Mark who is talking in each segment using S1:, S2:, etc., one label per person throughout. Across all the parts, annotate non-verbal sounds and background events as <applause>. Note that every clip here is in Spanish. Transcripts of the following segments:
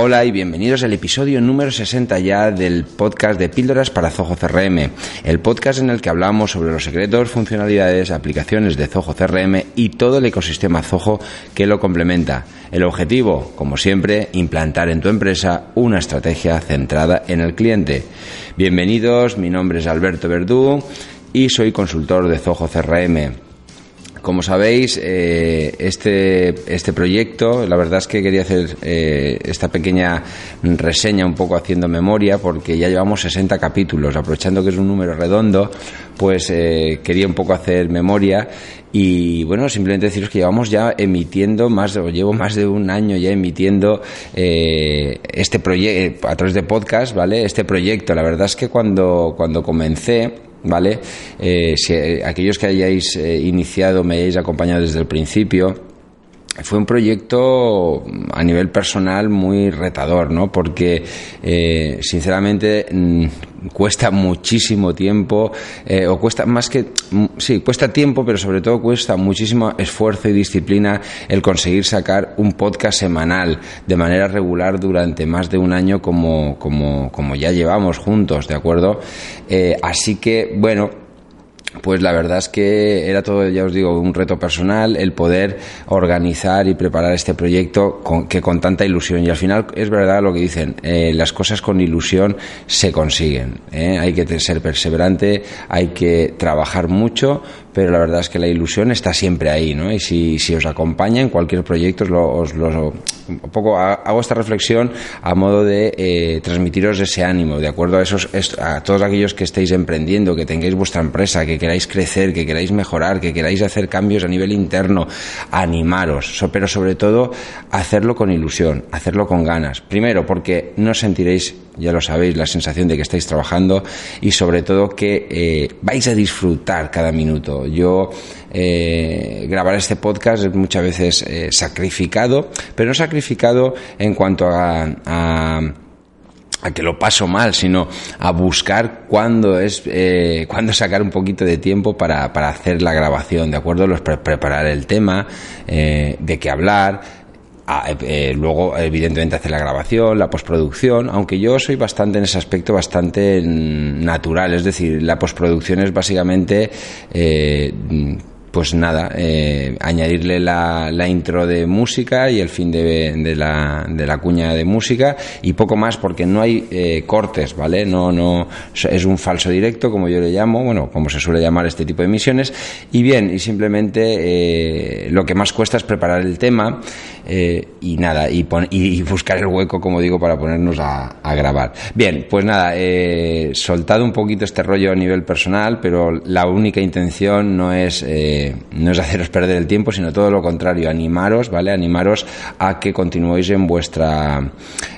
S1: Hola y bienvenidos al episodio número 60 ya del podcast de Píldoras para Zoho CRM, el podcast en el que hablamos sobre los secretos, funcionalidades, aplicaciones de Zoho CRM y todo el ecosistema Zoho que lo complementa. El objetivo, como siempre, implantar en tu empresa una estrategia centrada en el cliente. Bienvenidos, mi nombre es Alberto Verdú y soy consultor de Zoho CRM. Como sabéis, eh, este, este proyecto, la verdad es que quería hacer eh, esta pequeña reseña un poco haciendo memoria, porque ya llevamos 60 capítulos, aprovechando que es un número redondo, pues eh, quería un poco hacer memoria y bueno, simplemente deciros que llevamos ya emitiendo más, o llevo más de un año ya emitiendo este proyecto a través de podcast, ¿vale? Este proyecto. La verdad es que cuando, cuando comencé, ¿vale? Eh, si eh, aquellos que hayáis eh, iniciado, me hayáis acompañado desde el principio, fue un proyecto a nivel personal muy retador, ¿no? Porque, sinceramente, mm, cuesta muchísimo tiempo, eh, o cuesta más que, mm, sí, cuesta tiempo, pero sobre todo cuesta muchísimo esfuerzo y disciplina el conseguir sacar un podcast semanal de manera regular durante más de un año como, como, como ya llevamos juntos, ¿de acuerdo? Eh, así que, bueno, pues la verdad es que era todo, ya os digo, un reto personal el poder organizar y preparar este proyecto con, que con tanta ilusión. Y al final es verdad lo que dicen, eh, las cosas con ilusión se consiguen. ¿eh? Hay que ser perseverante, hay que trabajar mucho, pero la verdad es que la ilusión está siempre ahí, ¿no? Y si, si os acompaña en cualquier proyecto, os lo, un poco hago esta reflexión a modo de eh, transmitiros ese ánimo, de acuerdo a esos, a todos aquellos que estéis emprendiendo, que tengáis vuestra empresa, que queráis crecer, que queráis mejorar, que queráis hacer cambios a nivel interno, animaros, pero sobre todo hacerlo con ilusión, hacerlo con ganas. Primero, porque no sentiréis ya lo sabéis, la sensación de que estáis trabajando y sobre todo que eh, vais a disfrutar cada minuto. Yo eh, grabar este podcast es muchas veces eh, sacrificado, pero no sacrificado en cuanto a, a que lo paso mal, sino a buscar cuándo es eh, cuándo sacar un poquito de tiempo para, para hacer la grabación, ¿de acuerdo? Los, preparar el tema, de qué hablar, eh, eh, luego, evidentemente, hacer la grabación, la postproducción, aunque yo soy bastante en ese aspecto bastante natural, es decir, la postproducción es básicamente eh, pues nada, eh, añadirle la, la, intro de música y el fin de, de, la, de, la, cuña de música y poco más porque no hay eh, cortes, ¿vale? No, no, es un falso directo, como yo le llamo, bueno, como se suele llamar este tipo de emisiones. Y bien, y simplemente eh, lo que más cuesta es preparar el tema eh, y nada, y, y, buscar el hueco, como digo, para ponernos a, a grabar. Bien, pues nada, soltado un poquito este rollo a nivel personal, pero la única intención no es... No es haceros perder el tiempo, sino todo lo contrario, animaros, ¿vale? Animaros a que continuéis en vuestra,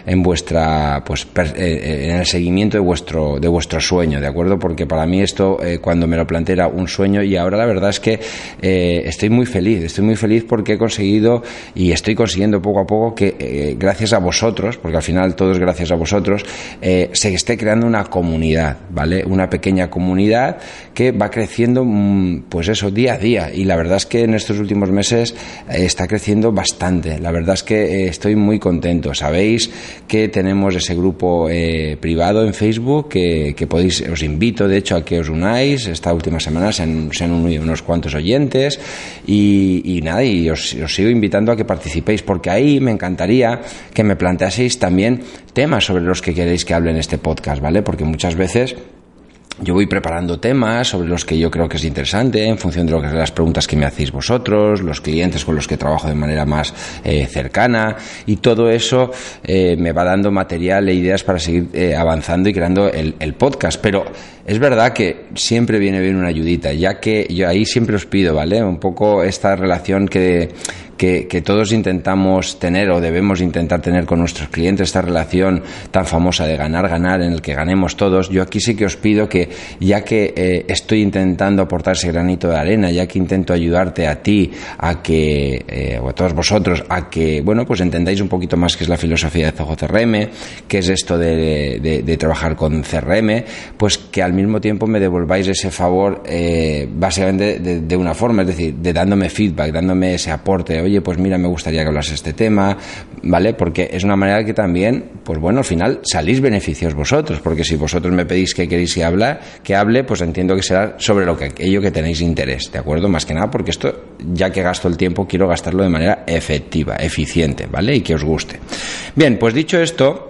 S1: en vuestra, pues, eh, eh, en el seguimiento de vuestro, de vuestro sueño, ¿de acuerdo? Porque para mí esto, eh, cuando me lo planteé era un sueño y ahora la verdad es que estoy muy feliz, estoy muy feliz porque he conseguido y estoy consiguiendo poco a poco que gracias a vosotros, porque al final todo es gracias a vosotros, se esté creando una comunidad, ¿vale? Una pequeña comunidad que va creciendo, mm, pues eso, día a día y la verdad es que en estos últimos meses eh, está creciendo bastante. La verdad es que eh, estoy muy contento. Sabéis que tenemos ese grupo eh, privado en Facebook que, podéis, os invito de hecho a que os unáis. Esta última semana se han, unido unos cuantos oyentes y, nada, y os, os sigo invitando a que participéis porque ahí me encantaría que me planteaseis también temas sobre los que queréis que hable en este podcast, ¿vale? Porque muchas veces yo voy preparando temas sobre los que yo creo que es interesante en función de, lo que, las preguntas que me hacéis vosotros, los clientes con los que trabajo de manera más eh, cercana y todo eso eh, me va dando material e ideas para seguir eh, avanzando y creando el, el, podcast. Pero es verdad que siempre viene bien una ayudita, ya que yo ahí siempre os pido, ¿vale? Un poco esta relación que, que, todos intentamos tener o debemos intentar tener con nuestros clientes, esta relación tan famosa de ganar, ganar, en el que ganemos todos, yo aquí sí que os pido que, ya que eh, estoy intentando aportar ese granito de arena, ya que intento ayudarte a ti, a que, eh, o a todos vosotros, a que, bueno, pues entendáis un poquito más qué es la filosofía de Zoho CRM, qué es esto de, trabajar con CRM, pues que al mismo tiempo me devolváis ese favor, eh, básicamente de, de, una forma, es decir, de dándome feedback, dándome ese aporte, oye, pues mira, me gustaría que hablas este tema, ¿vale? Porque es una manera que también, pues bueno, al final salís beneficios vosotros, porque si vosotros me pedís que queréis que, habla, que hable, pues entiendo que será sobre lo que aquello que tenéis interés, ¿de acuerdo? Más que nada porque esto, ya que gasto el tiempo, quiero gastarlo de manera efectiva, eficiente, ¿vale? Y que os guste. Bien, pues dicho esto,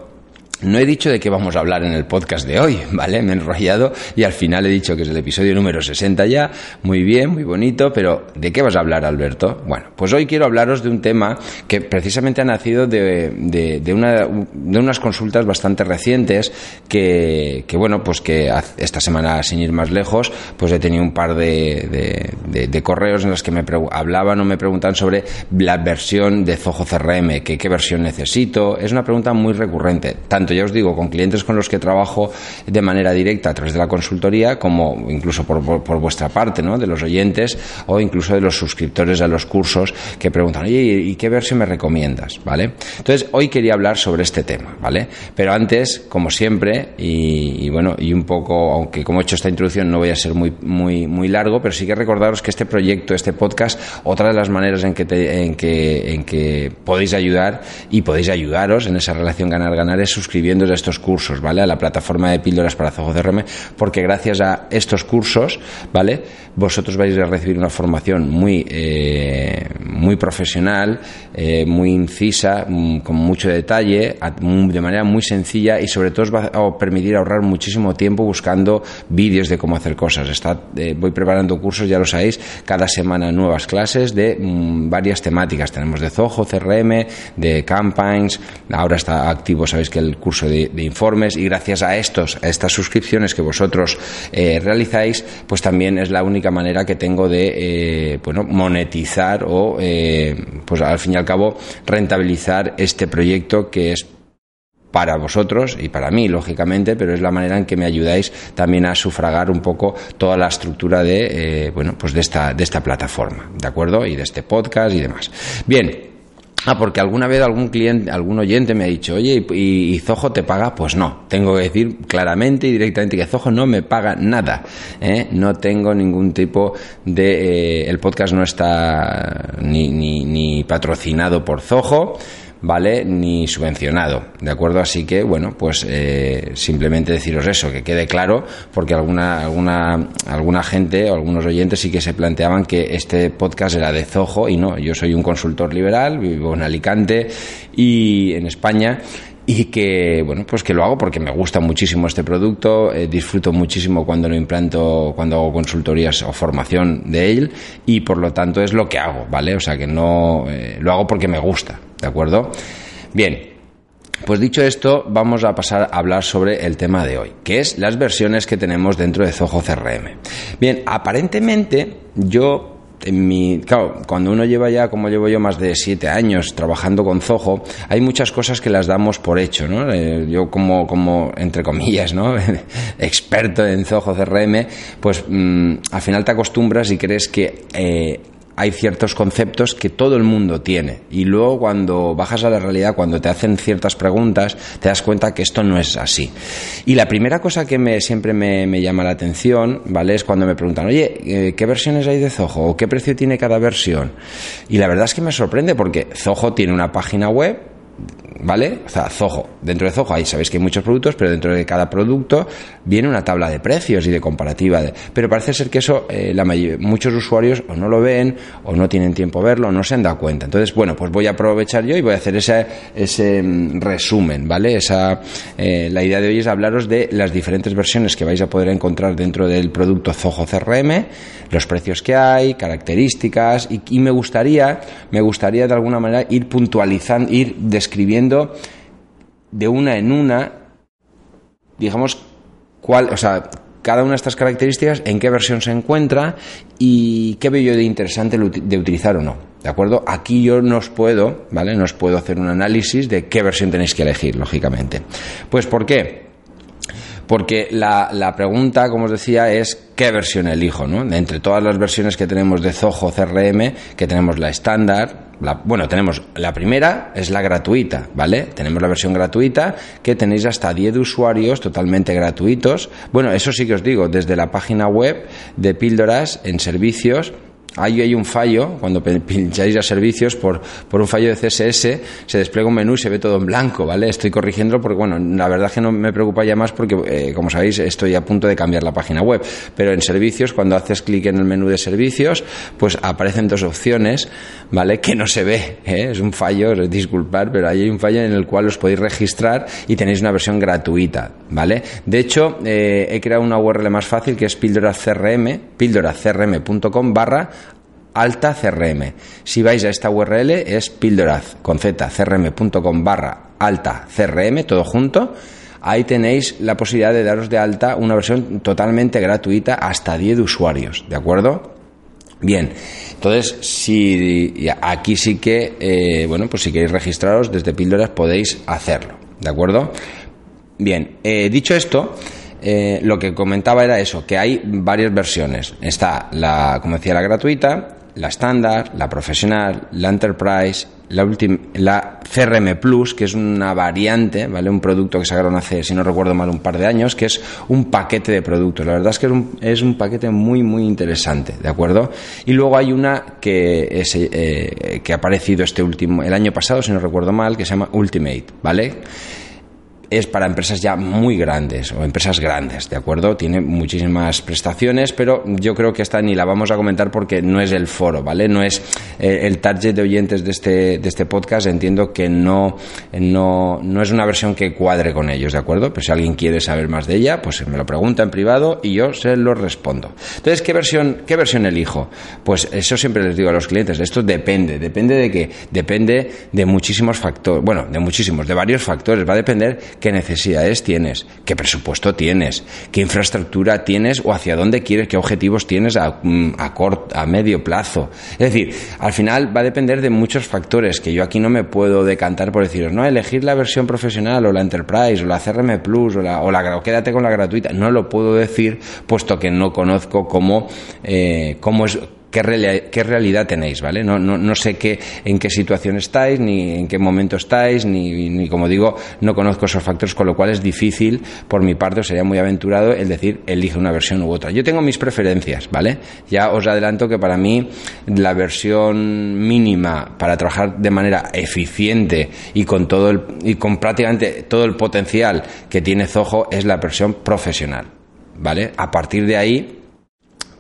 S1: no he dicho de qué vamos a hablar en el podcast de hoy, <laughs> ¿vale? Me he enrollado y al final he dicho que es el episodio número 60 ya. Muy bien, muy bonito, pero ¿de qué vas a hablar, Alberto? Bueno, pues hoy quiero hablaros de un tema que precisamente ha nacido de, de, una, de unas consultas bastante recientes que, bueno, pues que esta semana, sin ir más lejos, pues he tenido un par de, de correos en los que me hablaban o me preguntan sobre la versión de Zoho CRM, que qué versión necesito. Es una pregunta muy recurrente, tanto ya os digo, con clientes con los que trabajo de manera directa a través de la consultoría, como incluso por, vuestra parte, ¿no? De los oyentes o incluso de los suscriptores a los cursos que preguntan, oye, ¿y qué versión me recomiendas? ¿Vale? Entonces, hoy quería hablar sobre este tema, ¿vale? Pero antes, como siempre, y, bueno, y un poco, aunque como he hecho esta introducción no voy a ser muy, muy, muy largo, pero sí que recordaros que este proyecto, este podcast, otra de las maneras en que, en que, en que podéis ayudar y podéis ayudaros en esa relación ganar-ganar es suscribir a estos cursos, ¿vale? A la plataforma de píldoras para CRM, porque gracias a estos cursos, ¿vale? Vosotros vais a recibir una formación muy, eh, muy profesional, eh, muy incisa, mm, con mucho detalle, de manera muy sencilla y sobre todo os va a permitir ahorrar muchísimo tiempo buscando vídeos de cómo hacer cosas. Está, eh, voy preparando cursos, ya lo sabéis, cada semana nuevas clases de mm, varias temáticas. Tenemos de Zoho, CRM, de campaigns, ahora está activo, sabéis que el curso de, informes y gracias a estos, a estas suscripciones que vosotros eh, realizáis, pues también es la única manera que tengo de bueno, monetizar o, pues al fin y al cabo, rentabilizar este proyecto que es para vosotros y para mí, lógicamente, pero es la manera en que me ayudáis también a sufragar un poco toda la estructura de, bueno, pues de esta, de esta plataforma, ¿de acuerdo? Y de este podcast y demás. Bien, Ah, porque alguna vez algún cliente, algún oyente me ha dicho, oye, ¿y, Zoho te paga? Pues no. Tengo que decir claramente y directamente que Zoho no me paga nada. ¿eh? No tengo ningún tipo de. Eh, el podcast no está ni, ni, ni patrocinado por Zoho. ¿Vale? Ni subvencionado, ¿de acuerdo? Así que, bueno, pues eh, simplemente deciros eso, que quede claro, porque alguna, alguna, alguna gente o algunos oyentes sí que se planteaban que este podcast era de Zoho y no, yo soy un consultor liberal, vivo en Alicante y en España y que bueno pues que lo hago porque me gusta muchísimo este producto eh, disfruto muchísimo cuando lo implanto cuando hago consultorías o formación de él y por lo tanto es lo que hago vale o sea que no eh, lo hago porque me gusta de acuerdo bien pues dicho esto, vamos a pasar a hablar sobre el tema de hoy, que es las versiones que tenemos dentro de Zoho CRM. Bien, aparentemente yo en mi, claro, cuando uno lleva ya, como llevo yo, más de siete años trabajando con Zoho, hay muchas cosas que las damos por hecho, ¿no? Eh, yo como, como, entre comillas, ¿no? <laughs> Experto en Zoho CRM, pues mm, al final te acostumbras y crees que eh, hay ciertos conceptos que todo el mundo tiene y luego cuando bajas a la realidad, cuando te hacen ciertas preguntas, te das cuenta que esto no es así. Y la primera cosa que me, siempre me, llama la atención, ¿vale? Es cuando me preguntan, oye, eh, ¿qué versiones hay de Zoho? ¿O qué precio tiene cada versión? Y la verdad es que me sorprende porque Zoho tiene una página web ¿vale? O sea, Zoho. Dentro de Zoho ahí sabéis que hay muchos productos, pero dentro de cada producto viene una tabla de precios y de comparativa. pero parece ser que eso eh, la muchos usuarios o no lo ven, o no tienen tiempo a verlo, o no se han dado cuenta. Entonces, bueno, pues voy a aprovechar yo y voy a hacer ese, ese mm, resumen, ¿vale? Esa, eh, la idea de hoy es hablaros de las diferentes versiones que vais a poder encontrar dentro del producto Zoho CRM, los precios que hay, características, y, me gustaría, me gustaría de alguna manera ir puntualizando, ir describiendo de una en una, digamos, cuál, o sea, cada una de estas características, en qué versión se encuentra y qué veo yo de interesante de utilizar o no. ¿De acuerdo? Aquí yo no os puedo, ¿vale? No os puedo hacer un análisis de qué versión tenéis que elegir, lógicamente. Pues, ¿por qué? Porque la, pregunta, como os decía, es qué versión elijo, ¿no? Entre todas las versiones que tenemos de Zoho CRM, que tenemos la estándar, bueno, tenemos la primera, es la gratuita, ¿vale? Tenemos la versión gratuita que tenéis hasta 10 usuarios totalmente gratuitos. Bueno, eso sí que os digo, desde la página web de Píldoras en servicios Ahí hay un fallo, cuando pincháis a servicios, por, por un fallo de CSS, se despliega un menú y se ve todo en blanco, ¿vale? Estoy corrigiéndolo porque, bueno, la verdad es que no me preocupa ya más porque, eh, como sabéis, estoy a punto de cambiar la página web. Pero en servicios, cuando haces clic en el menú de servicios, pues aparecen dos opciones, ¿vale? Que no se ve, ¿eh? Es un fallo, disculpar, pero ahí hay un fallo en el cual os podéis registrar y tenéis una versión gratuita, ¿vale? De hecho, eh, he creado una URL más fácil que es píldoracrm, píldoracrm.com barra alta CRM. Si vais a esta URL es píldoraz con z crm.com barra alta CRM, todo junto. Ahí tenéis la posibilidad de daros de alta una versión totalmente gratuita hasta 10 usuarios, ¿de acuerdo? Bien, entonces si aquí sí que, eh, bueno, pues si queréis registraros desde píldoras podéis hacerlo, ¿de acuerdo? Bien, eh, dicho esto, eh, lo que comentaba era eso, que hay varias versiones. Está la, como decía, la gratuita, la estándar, la profesional, la enterprise, la, la CRM Plus, que es una variante, ¿vale? Un producto que sacaron hace, si no recuerdo mal, un par de años, que es un paquete de productos. La verdad es que es un, es un paquete muy, muy interesante, ¿de acuerdo? Y luego hay una que, es, eh, que ha aparecido este último, el año pasado, si no recuerdo mal, que se llama Ultimate, ¿vale? Es para empresas ya muy grandes o empresas grandes, ¿de acuerdo? Tiene muchísimas prestaciones, pero yo creo que esta ni la vamos a comentar porque no es el foro, ¿vale? No es eh, el target de oyentes de este, de este podcast, entiendo que no, no, no es una versión que cuadre con ellos, ¿de acuerdo? Pero si alguien quiere saber más de ella, pues me lo pregunta en privado y yo se lo respondo. Entonces, ¿qué versión, qué versión elijo? Pues eso siempre les digo a los clientes, esto depende, depende de qué, depende de muchísimos factores, bueno, de muchísimos, de varios factores, va a depender qué necesidades tienes, qué presupuesto tienes, qué infraestructura tienes o hacia dónde quieres, qué objetivos tienes a, mm, a, corto, a medio plazo. Es decir, al final va a depender de muchos factores que yo aquí no me puedo decantar por deciros, no, elegir la versión profesional o la Enterprise o la CRM Plus o la, o la quédate con la gratuita. No lo puedo decir puesto que no conozco cómo, eh, cómo es qué, qué realidad tenéis, ¿vale? No, no, no, sé qué, en qué situación estáis, ni en qué momento estáis, ni, ni, como digo, no conozco esos factores, con lo cual es difícil, por mi parte, sería muy aventurado el decir, elige una versión u otra. Yo tengo mis preferencias, ¿vale? Ya os adelanto que para mí la versión mínima para trabajar de manera eficiente y con todo el, y con prácticamente todo el potencial que tiene Zoho es la versión profesional, ¿vale? A partir de ahí,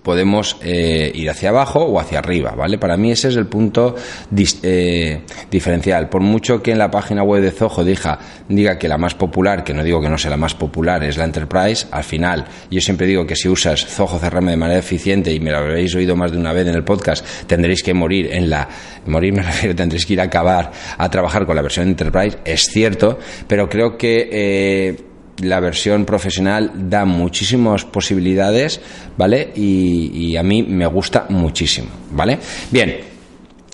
S1: podemos eh, ir hacia abajo o hacia arriba, ¿vale? Para mí ese es el punto eh, diferencial. Por mucho que en la página web de Zoho diga, diga que la más popular, que no digo que no sea la más popular, es la Enterprise, al final yo siempre digo que si usas Zoho CRM de manera eficiente, y me lo habréis oído más de una vez en el podcast, tendréis que morir en la... Morir me <laughs> refiero, tendréis que ir a acabar a trabajar con la versión Enterprise, es cierto, pero creo que... Eh, la versión profesional da muchísimas posibilidades, ¿vale? Y, a mí me gusta muchísimo, ¿vale? Bien,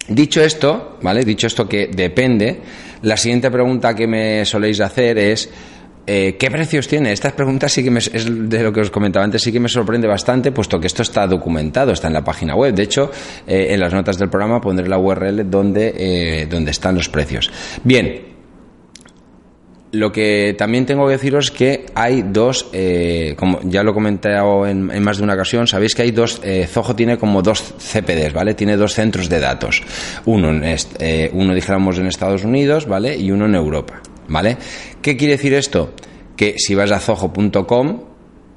S1: dicho esto, ¿vale? Dicho esto que depende, la siguiente pregunta que me soléis hacer es... Eh, ¿Qué precios tiene? Estas preguntas sí que me, es de lo que os comentaba antes, sí que me sorprende bastante, puesto que esto está documentado, está en la página web. De hecho, eh, en las notas del programa pondré la URL donde, eh, donde están los precios. Bien, lo que también tengo que deciros es que hay dos, eh, como ya lo he comentado en, más de una ocasión, sabéis que hay dos, eh, Zoho tiene como dos CPDs, ¿vale? Tiene dos centros de datos. Uno, en eh, uno dijéramos en Estados Unidos, ¿vale? Y uno en Europa, ¿vale? ¿Qué quiere decir esto? Que si vas a zoho.com,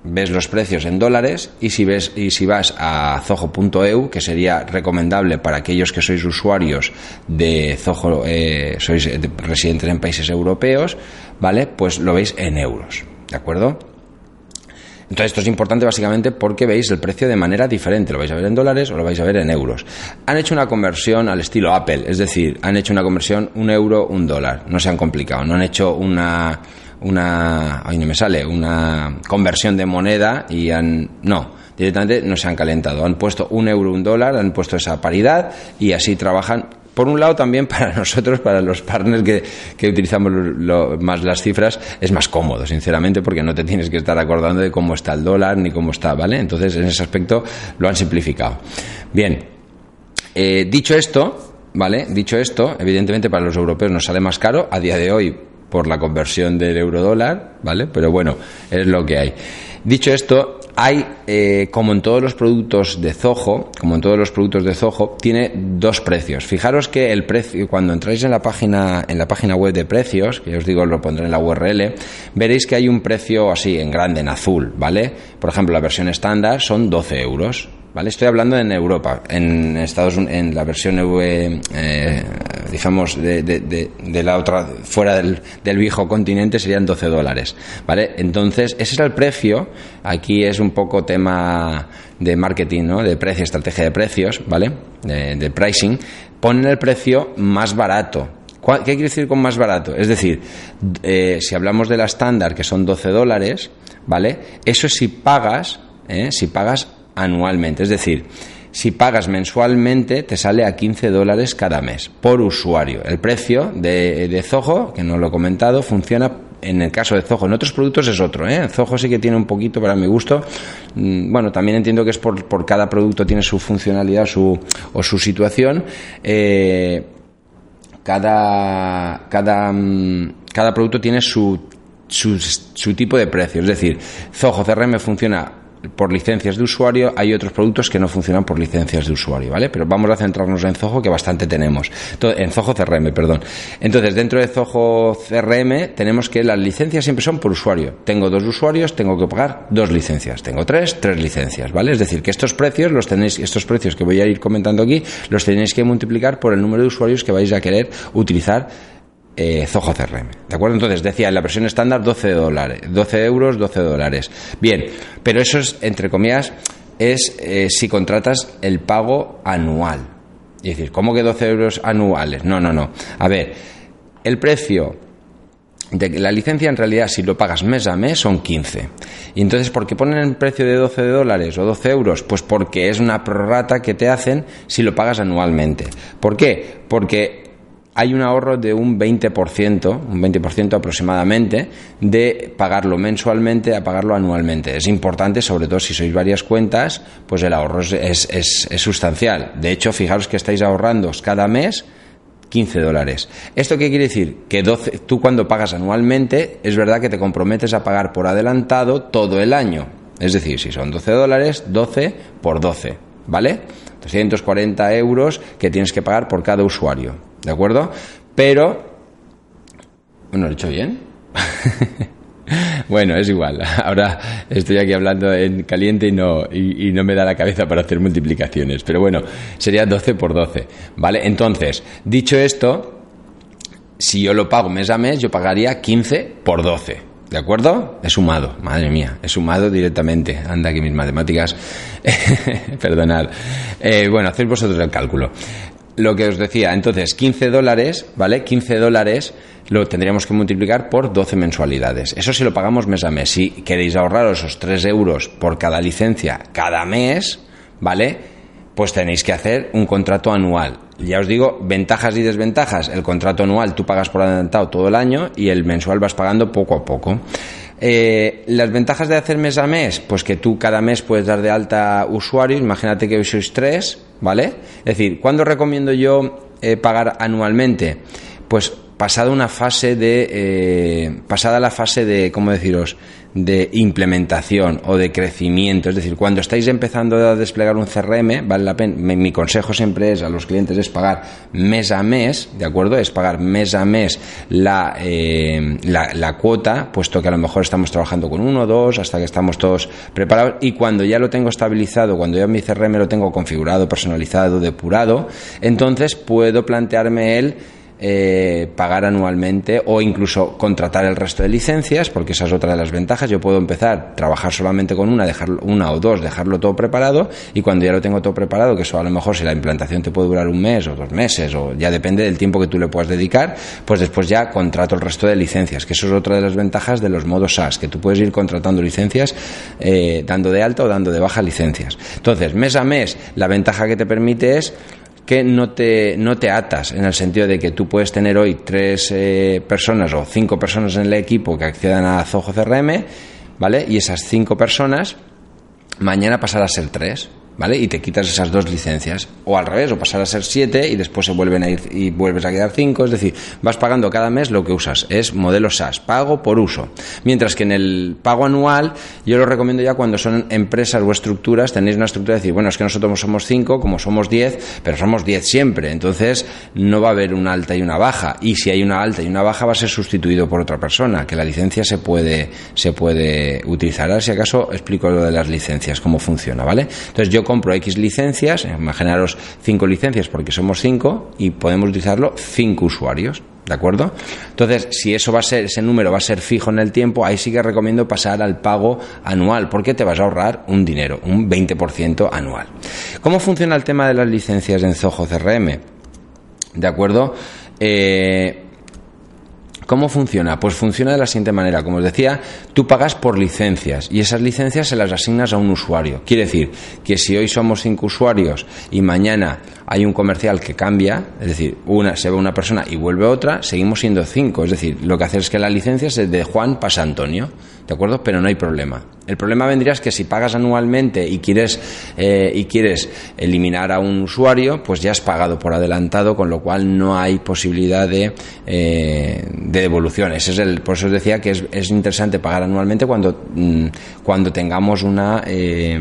S1: ves los precios en dólares y si ves y si vas a zoho.eu que sería recomendable para aquellos que sois usuarios de Zoho eh, sois residentes en países europeos vale pues lo veis en euros de acuerdo entonces esto es importante básicamente porque veis el precio de manera diferente. Lo vais a ver en dólares o lo vais a ver en euros. Han hecho una conversión al estilo Apple, es decir, han hecho una conversión un euro, un dólar. No se han complicado, no han hecho una una, ay, no me sale, una conversión de moneda y han, no, directamente no se han calentado. Han puesto un euro, un dólar, han puesto esa paridad y así trabajan por un lado también <laughs> para nosotros, para los partners que, utilizamos más las cifras, es más cómodo, sinceramente, porque no te tienes que estar acordando de cómo está el dólar ni cómo está, ¿vale? Entonces, en ese aspecto lo han simplificado. Bien, eh, dicho esto, ¿vale? Dicho esto, evidentemente para los europeos nos sale más caro a día de hoy por la conversión del euro dólar, ¿vale? Pero bueno, es lo que hay. Dicho esto, hay, eh, como en todos los productos de Zoho, como en todos los productos de Zoho, tiene dos precios. Fijaros que el precio, cuando entráis en la página, en la página web de precios, que os digo, lo pondré en la URL, veréis que hay un precio así, en grande, en azul, ¿vale? Por ejemplo, la versión estándar son 12 euros, ¿Vale? Estoy hablando en Europa, en Estados en la versión eh, digamos, de, de, la otra, fuera del, del, viejo continente serían 12 dólares, ¿vale? Entonces, ese es el precio, aquí es un poco tema de marketing, ¿no? De precio, estrategia de precios, ¿vale? De, pricing, ponen el precio más barato, ¿Qué quiere decir con más barato? Es decir, eh, si hablamos de la estándar, que son 12 dólares, ¿vale? Eso si pagas, ¿eh? si pagas anualmente. Es decir, si pagas mensualmente te sale a 15 dólares cada mes por usuario. El precio de, de Zoho, que no lo he comentado, funciona en el caso de Zoho. En otros productos es otro. ¿eh? Zoho sí que tiene un poquito para mi gusto. Mm, bueno, también entiendo que es por, por cada producto tiene su funcionalidad su, o su situación. Eh, cada, cada, mm, cada producto tiene su, su, su, tipo de precio. Es decir, Zoho CRM funciona por licencias de usuario, hay otros productos que no funcionan por licencias de usuario, ¿vale? Pero vamos a centrarnos en Zoho, que bastante tenemos. en Zoho CRM, perdón. Entonces, dentro de Zoho CRM tenemos que las licencias siempre son por usuario. Tengo dos usuarios, tengo que pagar dos licencias. Tengo tres, tres licencias, ¿vale? Es decir, que estos precios los tenéis, estos precios que voy a ir comentando aquí, los tenéis que multiplicar por el número de usuarios que vais a querer utilizar eh, Zoho CRM. ¿De acuerdo? Entonces decía en la versión estándar 12 dólares, 12 euros, 12 dólares. Bien, pero eso es, entre comillas, es eh, si contratas el pago anual. Y decir, ¿cómo que 12 euros anuales? No, no, no. A ver, el precio de la licencia en realidad si lo pagas mes a mes son 15. Y entonces, ¿por qué ponen el precio de 12 dólares o 12 euros? Pues porque es una prorata que te hacen si lo pagas anualmente. ¿Por qué? Porque hay un ahorro de un 20%, un 20% aproximadamente, de pagarlo mensualmente a pagarlo anualmente. Es importante, sobre todo si sois varias cuentas, pues el ahorro es, sustancial. De hecho, fijaros que estáis ahorrando cada mes 15 dólares. ¿Esto qué quiere decir? Que 12, tú cuando pagas anualmente, es verdad que te comprometes a pagar por adelantado todo el año. Es decir, si son 12 dólares, 12 por 12, ¿vale? 240 euros que tienes que pagar por cada usuario. ¿De acuerdo? Pero... Bueno, ¿lo he hecho bien? <laughs> bueno, es igual. <laughs> Ahora estoy aquí hablando en caliente y no, y, no me da la cabeza para hacer multiplicaciones. Pero bueno, sería 12 por 12. ¿Vale? Entonces, dicho esto, si yo lo pago mes a mes, yo pagaría 15 por 12. ¿De acuerdo? He sumado, madre mía, he sumado directamente. Anda que mis matemáticas. <laughs> Perdonad. Eh, bueno, hacéis vosotros el cálculo lo que os decía, entonces 15 dólares, ¿vale? 15 dólares lo tendríamos que multiplicar por 12 mensualidades. Eso si lo pagamos mes a mes. Si queréis ahorraros esos 3 euros por cada licencia cada mes, ¿vale? Pues tenéis que hacer un contrato anual. Ya os digo, ventajas y desventajas. El contrato anual tú pagas por adelantado todo el año y el mensual vas pagando poco a poco. Eh, las ventajas de hacer mes a mes, pues que tú cada mes puedes dar de alta usuarios, imagínate que hoy sois tres, ¿vale? Es decir, ¿cuándo recomiendo yo eh, pagar anualmente? Pues pasada una fase de, eh, pasada la fase de, ¿cómo deciros?, de implementación o de crecimiento. Es decir, cuando estáis empezando a desplegar un CRM, vale la pena, mi, consejo siempre es a los clientes es pagar mes a mes, ¿de acuerdo? Es pagar mes a mes la, eh, la, la, cuota, puesto que a lo mejor estamos trabajando con uno o dos, hasta que estamos todos preparados. Y cuando ya lo tengo estabilizado, cuando ya mi CRM lo tengo configurado, personalizado, depurado, entonces puedo plantearme el eh, pagar anualmente o incluso contratar el resto de licencias, porque esa es otra de las ventajas. Yo puedo empezar, trabajar solamente con una, dejar una o dos, dejarlo todo preparado y cuando ya lo tengo todo preparado, que eso a lo mejor si la implantación te puede durar un mes o dos meses o ya depende del tiempo que tú le puedas dedicar, pues después ya contrato el resto de licencias, que eso es otra de las ventajas de los modos SaaS, que tú puedes ir contratando licencias, eh, dando de alta o dando de baja licencias. Entonces, mes a mes, la ventaja que te permite es que no te, no te atas, en el sentido de que tú puedes tener hoy tres eh, personas o cinco personas en el equipo que accedan a Zoho CRM, ¿vale? Y esas cinco personas mañana pasará a ser tres. ¿Vale? Y te quitas esas dos licencias. O al revés, o pasar a ser siete y después se vuelven a ir y vuelves a quedar cinco. Es decir, vas pagando cada mes lo que usas. Es modelo SaaS, pago por uso. Mientras que en el pago anual, yo lo recomiendo ya cuando son empresas o estructuras, tenéis una estructura de decir, bueno, es que nosotros somos cinco, como somos diez, pero somos diez siempre. Entonces, no va a haber una alta y una baja. Y si hay una alta y una baja, va a ser sustituido por otra persona, que la licencia se puede, se puede utilizar. Ahora, si acaso, explico lo de las licencias, cómo funciona, ¿vale? Entonces, yo compro X licencias, imaginaros cinco licencias porque somos cinco y podemos utilizarlo cinco usuarios. ¿De acuerdo? Entonces, si eso va a ser, ese número va a ser fijo en el tiempo, ahí sí que recomiendo pasar al pago anual, porque te vas a ahorrar un dinero, un 20% anual. ¿Cómo funciona el tema de las licencias en Zoho CRM? ¿De acuerdo? Eh, ¿Cómo funciona? Pues funciona de la siguiente manera. Como os decía, tú pagas por licencias y esas licencias se las asignas a un usuario. Quiere decir que si hoy somos cinco usuarios y mañana hay un comercial que cambia, es decir, una se va una persona y vuelve otra, seguimos siendo cinco. Es decir, lo que hace es que la licencia es de Juan pasa a Antonio, ¿de acuerdo? Pero no hay problema. El problema vendría es que si pagas anualmente y quieres, eh, y quieres eliminar a un usuario, pues ya has pagado por adelantado, con lo cual no hay posibilidad de, eh, de devolución. Ese es el, por eso os decía que es, es interesante pagar anualmente cuando, mm, cuando tengamos una. Eh,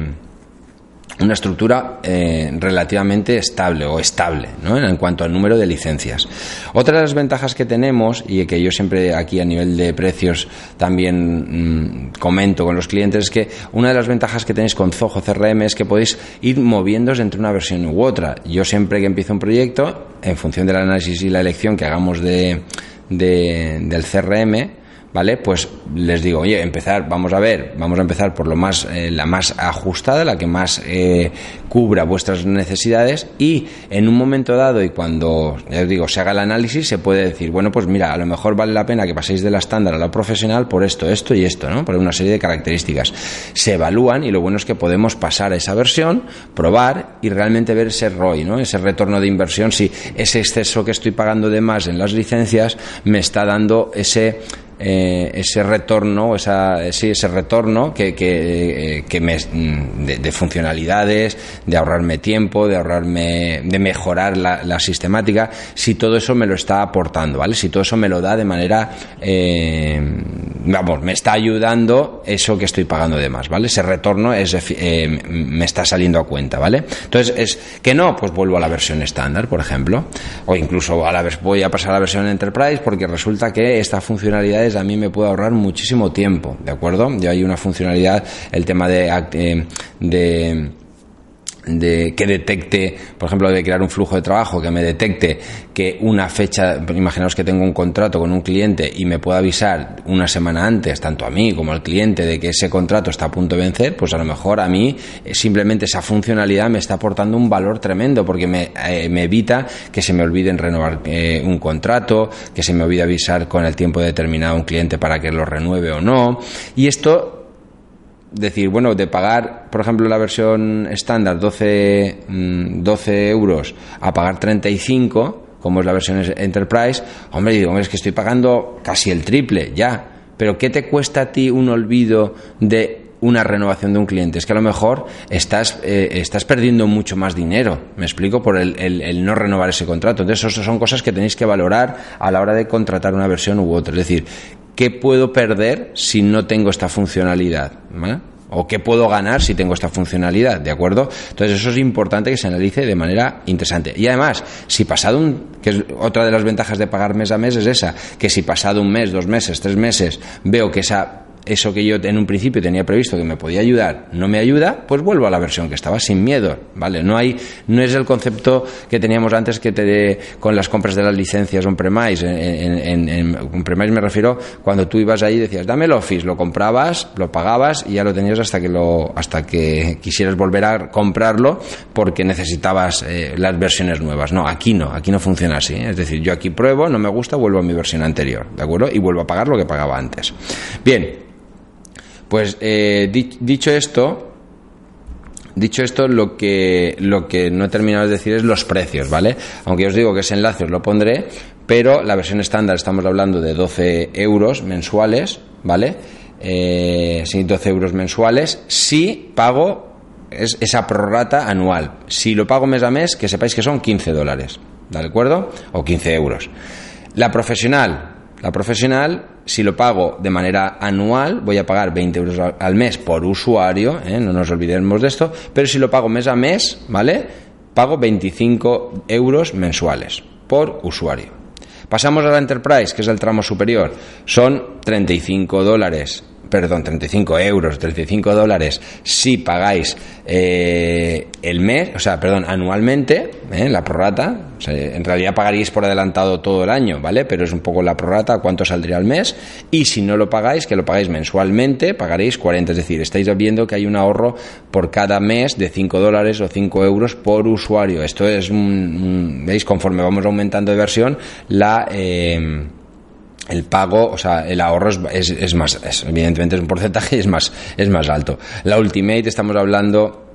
S1: una estructura eh, relativamente estable o estable ¿no? en cuanto al número de licencias. Otra de las ventajas que tenemos y que yo siempre aquí a nivel de precios también mm, comento con los clientes es que una de las ventajas que tenéis con Zoho CRM es que podéis ir moviéndose entre una versión u otra. Yo siempre que empiezo un proyecto, en función del análisis y la elección que hagamos de, del CRM, ¿vale? Pues les digo, oye, empezar, vamos a ver, vamos a empezar por lo más, eh, la más ajustada, la que más eh, cubra vuestras necesidades y en un momento dado y cuando, ya os digo, se haga el análisis, se puede decir, bueno, pues mira, a lo mejor vale la pena que paséis de la estándar a la profesional por esto, esto y esto, ¿no? Por una serie de características. Se evalúan y lo bueno es que podemos pasar a esa versión, probar y realmente ver ese ROI, ¿no? Ese retorno de inversión, si ese exceso que estoy pagando de más en las licencias me está dando ese eh, ese retorno, esa, sí, ese retorno que, que, que me, de, funcionalidades, de ahorrarme tiempo, de ahorrarme, de mejorar la, sistemática, si todo eso me lo está aportando, ¿vale? Si todo eso me lo da de manera, eh, vamos, me está ayudando eso que estoy pagando de más, ¿vale? Ese retorno es, eh, me está saliendo a cuenta, ¿vale? Entonces, es que no, pues vuelvo a la versión estándar, por ejemplo, o incluso a la voy a pasar a la versión Enterprise porque resulta que esta funcionalidad a mí me puede ahorrar muchísimo tiempo, ¿de acuerdo? Ya hay una funcionalidad, el tema de, eh, de de que detecte, por ejemplo, de crear un flujo de trabajo que me detecte que una fecha, imaginaos que tengo un contrato con un cliente y me pueda avisar una semana antes, tanto a mí como al cliente, de que ese contrato está a punto de vencer, pues a lo mejor a mí eh, simplemente esa funcionalidad me está aportando un valor tremendo porque me, eh, evita que se me olvide renovar eh, un contrato, que se me olvide avisar con el tiempo determinado a un cliente para que lo renueve o no. Y esto decir, bueno, de pagar, por ejemplo, la versión estándar 12, 12 mm, euros a pagar 35, como es la versión Enterprise, hombre, digo, es que estoy pagando casi el triple, ya. Pero ¿qué te cuesta a ti un olvido de una renovación de un cliente? Es que a lo mejor estás, eh, estás perdiendo mucho más dinero, me explico, por el, el, no renovar ese contrato. Entonces, eso son cosas que tenéis que valorar a la hora de contratar una versión u otra. Es decir, ¿qué puedo perder si no tengo esta funcionalidad? ¿O qué puedo ganar si tengo esta funcionalidad? ¿De acuerdo? Entonces eso es importante que se analice de manera interesante. Y además, si pasado un, que es otra de las ventajas de pagar mes a mes es esa, que si pasado un mes, dos meses, tres meses, veo que esa eso que yo en un principio tenía previsto que me podía ayudar no me ayuda, pues vuelvo a la versión que estaba sin miedo, ¿vale? No hay no es el concepto que teníamos antes que te con las compras de las licencias on premise, en, en, premise me refiero cuando tú ibas ahí y decías, "Dame el Office", lo comprabas, lo pagabas y ya lo tenías hasta que lo hasta que quisieras volver a comprarlo porque necesitabas eh, las versiones nuevas. No, aquí no, aquí no funciona así, es decir, yo aquí pruebo, no me gusta, vuelvo a mi versión anterior, ¿de acuerdo? Y vuelvo a pagar lo que pagaba antes. Bien, pues eh, dicho esto, Dicho esto, lo que, lo que no he terminado de decir es los precios, ¿vale? Aunque os digo que ese enlace os lo pondré, pero la versión estándar estamos hablando de 12 euros mensuales, ¿vale? Eh, 12 euros mensuales si pago es esa prorata anual. Si lo pago mes a mes, que sepáis que son 15 dólares, ¿de acuerdo? O 15 euros. La profesional, la profesional, si lo pago de manera anual, voy a pagar 20 euros al mes por usuario, ¿eh? no nos olvidemos de esto, pero si lo pago mes a mes, ¿vale? Pago 25 euros mensuales por usuario. Pasamos a la Enterprise, que es el tramo superior. Son 35 dólares perdón, 35 euros, 35 dólares si pagáis eh, el mes, o sea, perdón, anualmente, eh, la prorata, en realidad pagaríais por adelantado todo el año, ¿vale? Pero es un poco la prorata, cuánto saldría al mes, y si no lo pagáis, que lo pagáis mensualmente, pagaréis 40, es decir, estáis viendo que hay un ahorro por cada mes de 5 dólares o 5 euros por usuario. Esto es, veis, conforme vamos aumentando de versión, la... Eh, el pago, o sea, el ahorro es, es, más, evidentemente es un porcentaje y es más, es más alto. La Ultimate estamos hablando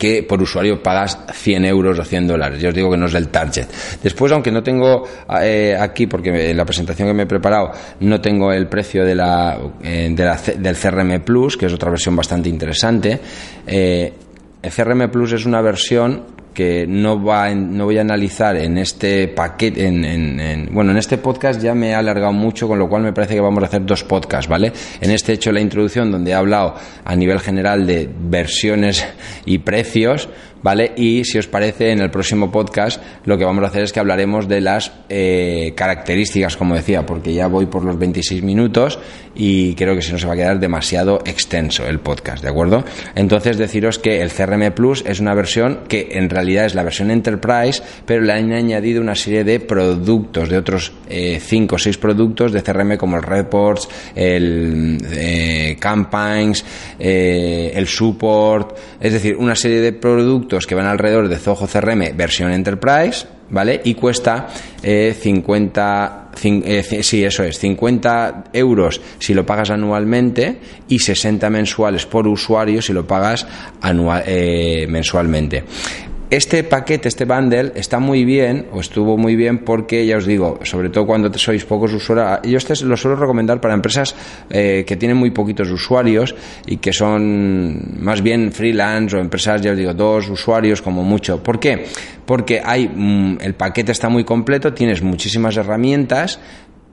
S1: que por usuario pagas 100 euros o 100 dólares. Yo os digo que no es el target. Después, aunque no tengo eh, aquí, porque en la presentación que me he preparado no tengo el precio de la, eh, de la del CRM Plus, que es otra versión bastante interesante, eh, el CRM Plus es una versión que no, va no voy a analizar en este paquete, en, bueno, en este podcast ya me he alargado mucho, con lo cual me parece que vamos a hacer dos podcasts, ¿vale? En este he hecho la introducción donde he hablado a nivel general de versiones y precios, ¿vale? Y si os parece, en el próximo podcast lo que vamos a hacer es que hablaremos de las eh, características, como decía, porque ya voy por los 26 minutos y creo que se va a quedar demasiado extenso el podcast, ¿de acuerdo? Entonces deciros que el CRM Plus es una versión que en realidad es la versión Enterprise, pero le han añadido una serie de productos, de otros 5 eh, o 6 productos de CRM como el Reports, el eh, Campaigns, el Support, es decir, una serie de productos que van alrededor de Zoho CRM versión Enterprise, ¿vale? Y cuesta 50, eh, eh, sí, eso es, 50 euros si lo pagas anualmente y 60 mensuales por usuario si lo pagas anual, eh, mensualmente. Este paquete, este bundle, está muy bien, o estuvo muy bien, porque ya os digo, sobre todo cuando sois pocos usuarios, yo este lo suelo recomendar para empresas eh, que tienen muy poquitos usuarios y que son más bien freelance o empresas, ya os digo, dos usuarios como mucho. ¿Por qué? Porque hay, mm, el paquete está muy completo, tienes muchísimas herramientas,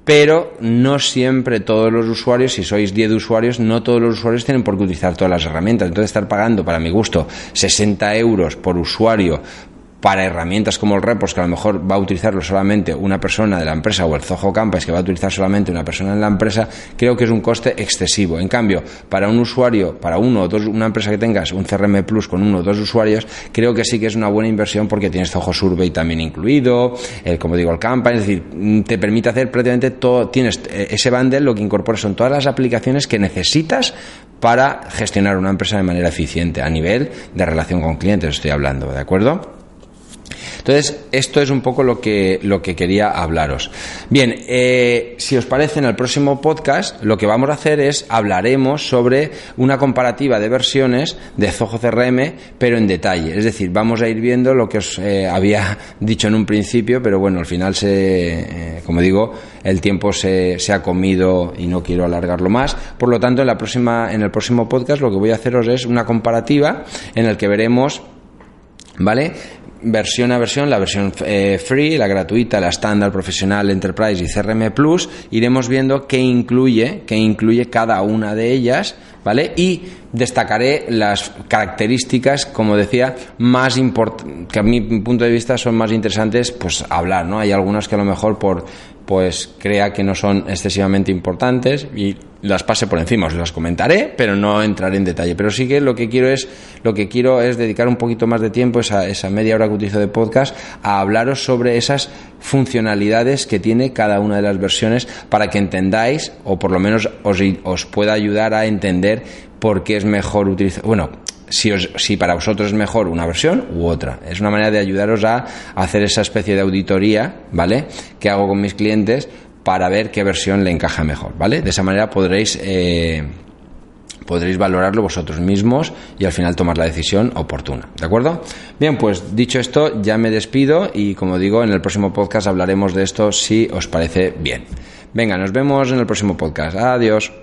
S1: pero no siempre todos los usuarios, si sois 10 usuarios, no todos los usuarios tienen por qué utilizar todas las herramientas. Entonces, estar pagando, para mi gusto, 60 euros por usuario para herramientas como el Repos, que a lo mejor va a utilizarlo solamente una persona de la empresa, o el Zoho Campus, que va a utilizar solamente una persona en la empresa, creo que es un coste excesivo. En cambio, para un usuario, para uno o dos, una empresa que tengas un CRM Plus con uno o dos usuarios, creo que sí que es una buena inversión porque tienes Zoho Survey también incluido, el, como digo, el Campus, es decir, mm, te permite hacer prácticamente todo, tienes eh, ese bundle, lo que incorpora son todas las aplicaciones que necesitas para gestionar una empresa de manera eficiente a nivel de relación con clientes, estoy hablando, ¿de acuerdo? Entonces, esto es un poco lo que, lo que quería hablaros. Bien, eh, si os parece, en el próximo podcast lo que vamos a hacer es hablaremos sobre una comparativa de versiones de Zoho CRM, pero en detalle. Es decir, vamos a ir viendo lo que os eh, había <laughs> dicho en un principio, pero bueno, al final se, eh, como digo, el tiempo se, se ha comido y no quiero alargarlo más. Por lo tanto, en la próxima, en el próximo podcast lo que voy a haceros es una comparativa en el que veremos ¿vale? Versión a versión, la versión eh, free, la gratuita, la estándar, profesional, enterprise y CRM Plus, iremos viendo qué incluye, qué incluye cada una de ellas, ¿vale? Y destacaré las características, como decía, más que a mi punto de vista son más interesantes, pues hablar, ¿no? Hay algunas que a lo mejor por pues crea que no son excesivamente importantes y las pase por encima, os las comentaré, pero no entraré en detalle. Pero sí que lo que quiero es, lo que quiero es dedicar un poquito más de tiempo, esa, esa media hora que utilizo de podcast, a hablaros sobre esas funcionalidades que tiene cada una de las versiones para que entendáis, o por lo menos os, os pueda ayudar a entender por qué es mejor utilizar, bueno, si, si, para vosotros es mejor una versión u otra. Es una manera de ayudaros a hacer esa especie de auditoría, ¿vale? Que hago con mis clientes para ver qué versión le encaja mejor, ¿vale? De esa manera podréis, eh, podréis valorarlo vosotros mismos y al final tomar la decisión oportuna, ¿de acuerdo? Bien, pues dicho esto, ya me despido y como digo, en el próximo podcast hablaremos de esto si os parece bien. Venga, nos vemos en el próximo podcast. Adiós.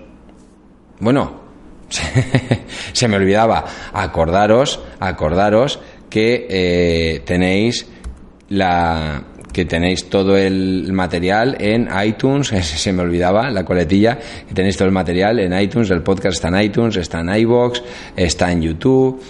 S1: Bueno, <laughs> se me olvidaba. Acordaros, acordaros que eh, tenéis la que tenéis todo el material en iTunes, <laughs> se me olvidaba la coletilla, que tenéis todo el material en iTunes, el podcast está en iTunes, está en iBox, está en YouTube,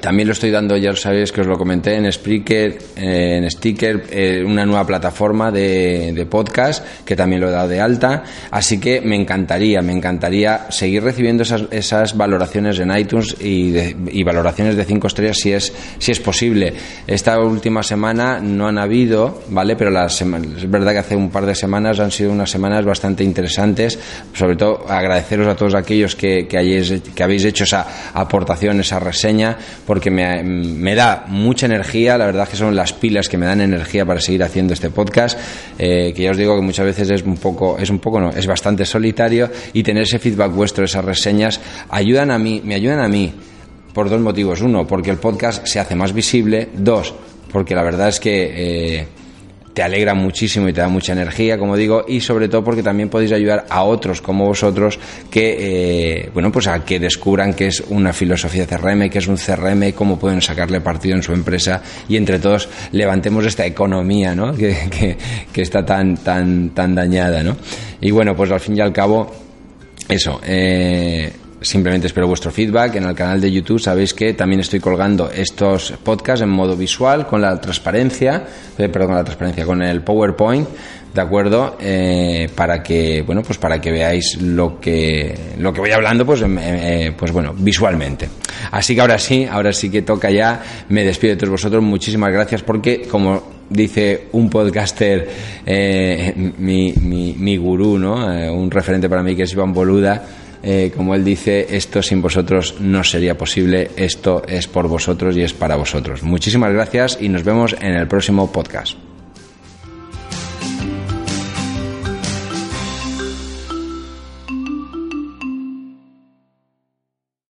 S1: también lo estoy dando, ya lo sabéis que os lo comenté, en Spreaker, en Sticker, eh, una nueva plataforma de, podcast que también lo he dado de alta. Así que me encantaría, me encantaría seguir recibiendo esas, esas valoraciones en iTunes y, valoraciones de cinco estrellas si es, si es posible. Esta última semana no han habido, ¿vale? Pero las, es verdad que hace un par de semanas han sido unas semanas bastante interesantes. Sobre todo agradeceros a todos aquellos que, que, hayáis, que habéis hecho esa aportación, esa reseña porque me, da mucha energía, la verdad que son las pilas que me dan energía para seguir haciendo este podcast, eh, que ya os digo que muchas veces es un poco, es un poco no, es bastante solitario y tener ese feedback vuestro, esas reseñas, ayudan a mí, me ayudan a mí por dos motivos. Uno, porque el podcast se hace más visible. Dos, porque la verdad es que... Eh, te alegra muchísimo y te da mucha energía, como digo, y sobre todo porque también podéis ayudar a otros como vosotros que, eh, bueno, pues a que descubran qué es una filosofía CRM, qué es un CRM, cómo pueden sacarle partido en su empresa y entre todos levantemos esta economía, ¿no? Que, que, está tan, tan, tan dañada, ¿no? Y bueno, pues al fin y al cabo, eso, eh, Simplemente espero vuestro feedback. En el canal de YouTube sabéis que también estoy colgando estos podcasts en modo visual con la transparencia, eh, perdón, con la transparencia, con el PowerPoint, de acuerdo, eh, para que bueno, pues para que veáis lo que lo que voy hablando, pues eh, pues bueno, visualmente. Así que ahora sí, ahora sí que toca ya. Me despido de todos vosotros. Muchísimas gracias porque como dice un podcaster, mi, mi, mi gurú, ¿no? un referente para mí que es Iván Boluda eh, como él dice, esto sin vosotros no sería posible, esto es por vosotros y es para vosotros. Muchísimas gracias y nos vemos en el próximo podcast.